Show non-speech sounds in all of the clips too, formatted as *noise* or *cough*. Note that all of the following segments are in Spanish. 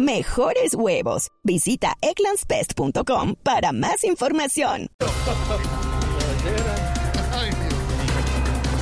mejores huevos. Visita eclanspest.com para más información.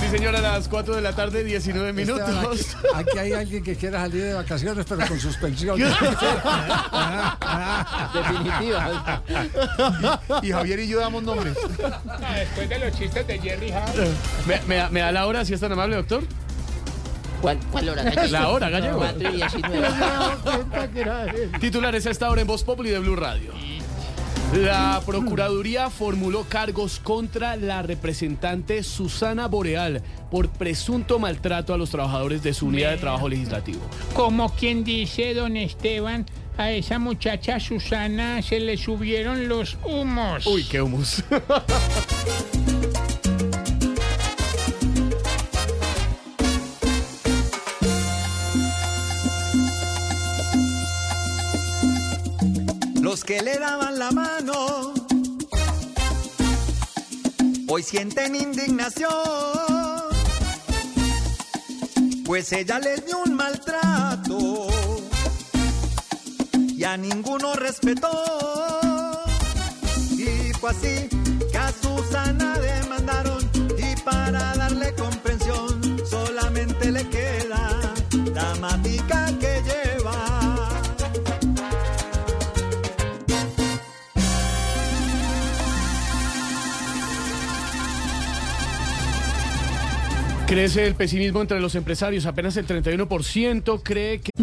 Sí, señora, a las 4 de la tarde, 19 minutos. aquí, aquí, hay alguien que quiera salir de vacaciones, pero con suspensión. Definitiva. Y, Javier y yo damos nombres. Después de los chistes de Jerry Hall. ¿Me, me da la hora si es tan amable, doctor? ¿Cuál, cuál hora? Gallego? *laughs* La hora, Gallego. 4 y 19. Titulares a esta hora en Voz Populi de Blue Radio. La Procuraduría formuló cargos contra la representante Susana Boreal por presunto maltrato a los trabajadores de su unidad de trabajo legislativo. Como quien dice, don Esteban, a esa muchacha Susana se le subieron los humos. Uy, qué humus. *laughs* Los que le daban la mano hoy sienten indignación, pues ella les dio un maltrato y a ninguno respetó. Y fue así que a Susana demandaron y para darle comprensión Crece el pesimismo entre los empresarios. Apenas el 31% cree que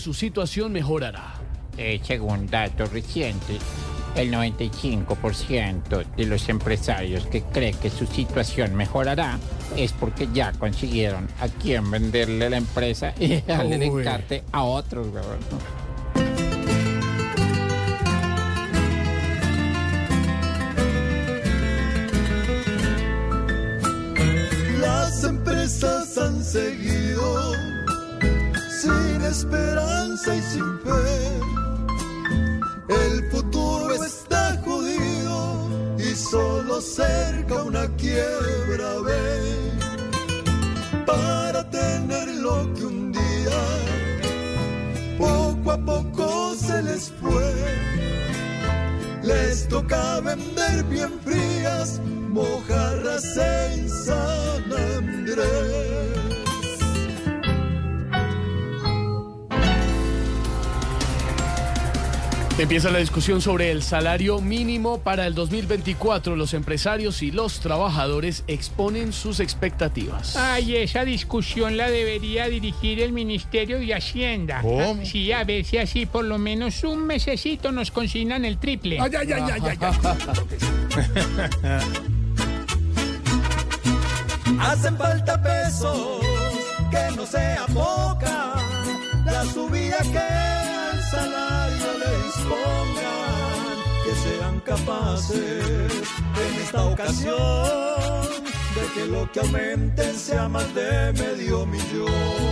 Su situación mejorará. Eh, según datos recientes, el 95% de los empresarios que cree que su situación mejorará es porque ya consiguieron a quien venderle la empresa y *laughs* darle el encarte a otros. weón. Las empresas han seguido esperanza y sin fe. El futuro está jodido y solo cerca una quiebra ve. Para tener lo que un día poco a poco se les fue. Les toca vender bien frías mojarras en Empieza la discusión sobre el salario mínimo para el 2024. Los empresarios y los trabajadores exponen sus expectativas. Ay, esa discusión la debería dirigir el Ministerio de Hacienda. ¿Cómo? Sí, a ver si así por lo menos un mesecito nos consignan el triple. Ay, ay, ay, ay, ay, ay. *laughs* Hacen falta pesos, que no sea poca la subida que que sean capaces en esta ocasión de que lo que aumenten sea más de medio millón.